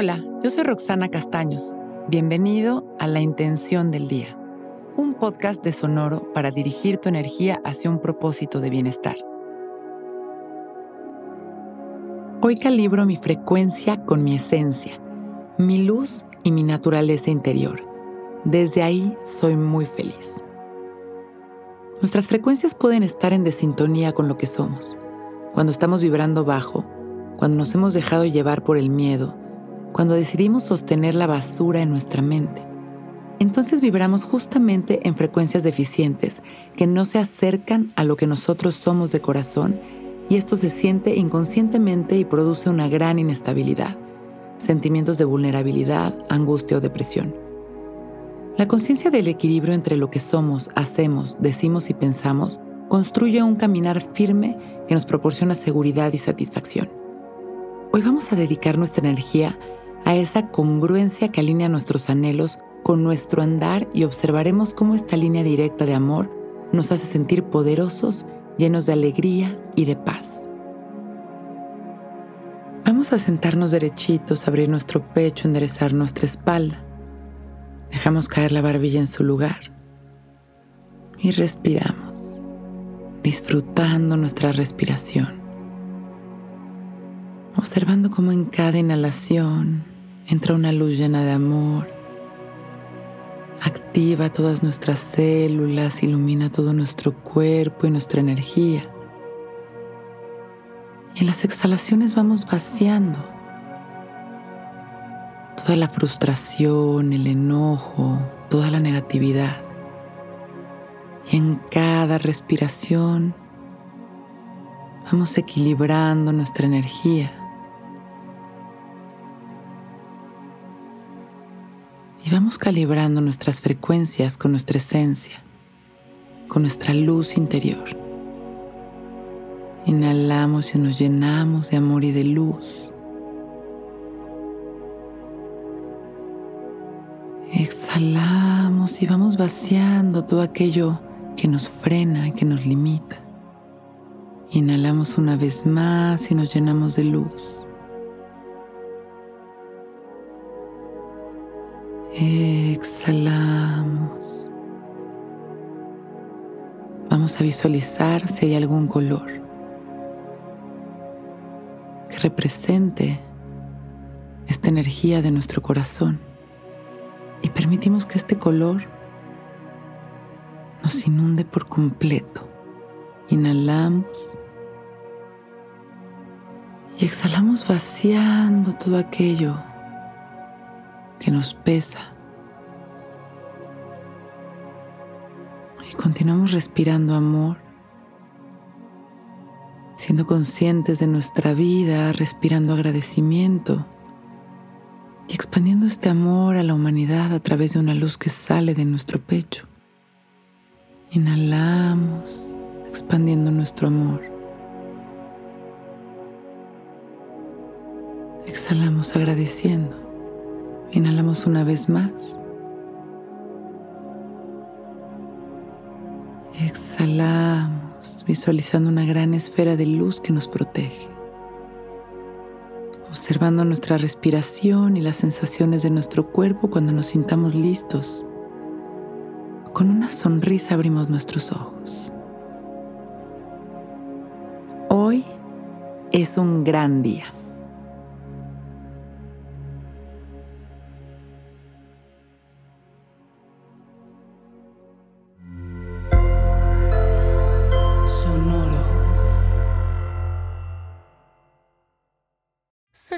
Hola, yo soy Roxana Castaños. Bienvenido a La Intención del Día, un podcast de Sonoro para dirigir tu energía hacia un propósito de bienestar. Hoy calibro mi frecuencia con mi esencia, mi luz y mi naturaleza interior. Desde ahí soy muy feliz. Nuestras frecuencias pueden estar en desintonía con lo que somos. Cuando estamos vibrando bajo, cuando nos hemos dejado llevar por el miedo, cuando decidimos sostener la basura en nuestra mente. Entonces vibramos justamente en frecuencias deficientes que no se acercan a lo que nosotros somos de corazón y esto se siente inconscientemente y produce una gran inestabilidad, sentimientos de vulnerabilidad, angustia o depresión. La conciencia del equilibrio entre lo que somos, hacemos, decimos y pensamos construye un caminar firme que nos proporciona seguridad y satisfacción. Hoy vamos a dedicar nuestra energía a esa congruencia que alinea nuestros anhelos con nuestro andar y observaremos cómo esta línea directa de amor nos hace sentir poderosos, llenos de alegría y de paz. Vamos a sentarnos derechitos, abrir nuestro pecho, enderezar nuestra espalda. Dejamos caer la barbilla en su lugar y respiramos, disfrutando nuestra respiración observando cómo en cada inhalación entra una luz llena de amor, activa todas nuestras células, ilumina todo nuestro cuerpo y nuestra energía. Y en las exhalaciones vamos vaciando toda la frustración, el enojo, toda la negatividad. Y en cada respiración vamos equilibrando nuestra energía calibrando nuestras frecuencias con nuestra esencia, con nuestra luz interior. Inhalamos y nos llenamos de amor y de luz. Exhalamos y vamos vaciando todo aquello que nos frena, que nos limita. Inhalamos una vez más y nos llenamos de luz. Exhalamos. Vamos a visualizar si hay algún color que represente esta energía de nuestro corazón y permitimos que este color nos inunde por completo. Inhalamos y exhalamos vaciando todo aquello que nos pesa. Y continuamos respirando amor, siendo conscientes de nuestra vida, respirando agradecimiento y expandiendo este amor a la humanidad a través de una luz que sale de nuestro pecho. Inhalamos, expandiendo nuestro amor. Exhalamos agradeciendo. Inhalamos una vez más. Exhalamos, visualizando una gran esfera de luz que nos protege. Observando nuestra respiración y las sensaciones de nuestro cuerpo cuando nos sintamos listos. Con una sonrisa abrimos nuestros ojos. Hoy es un gran día.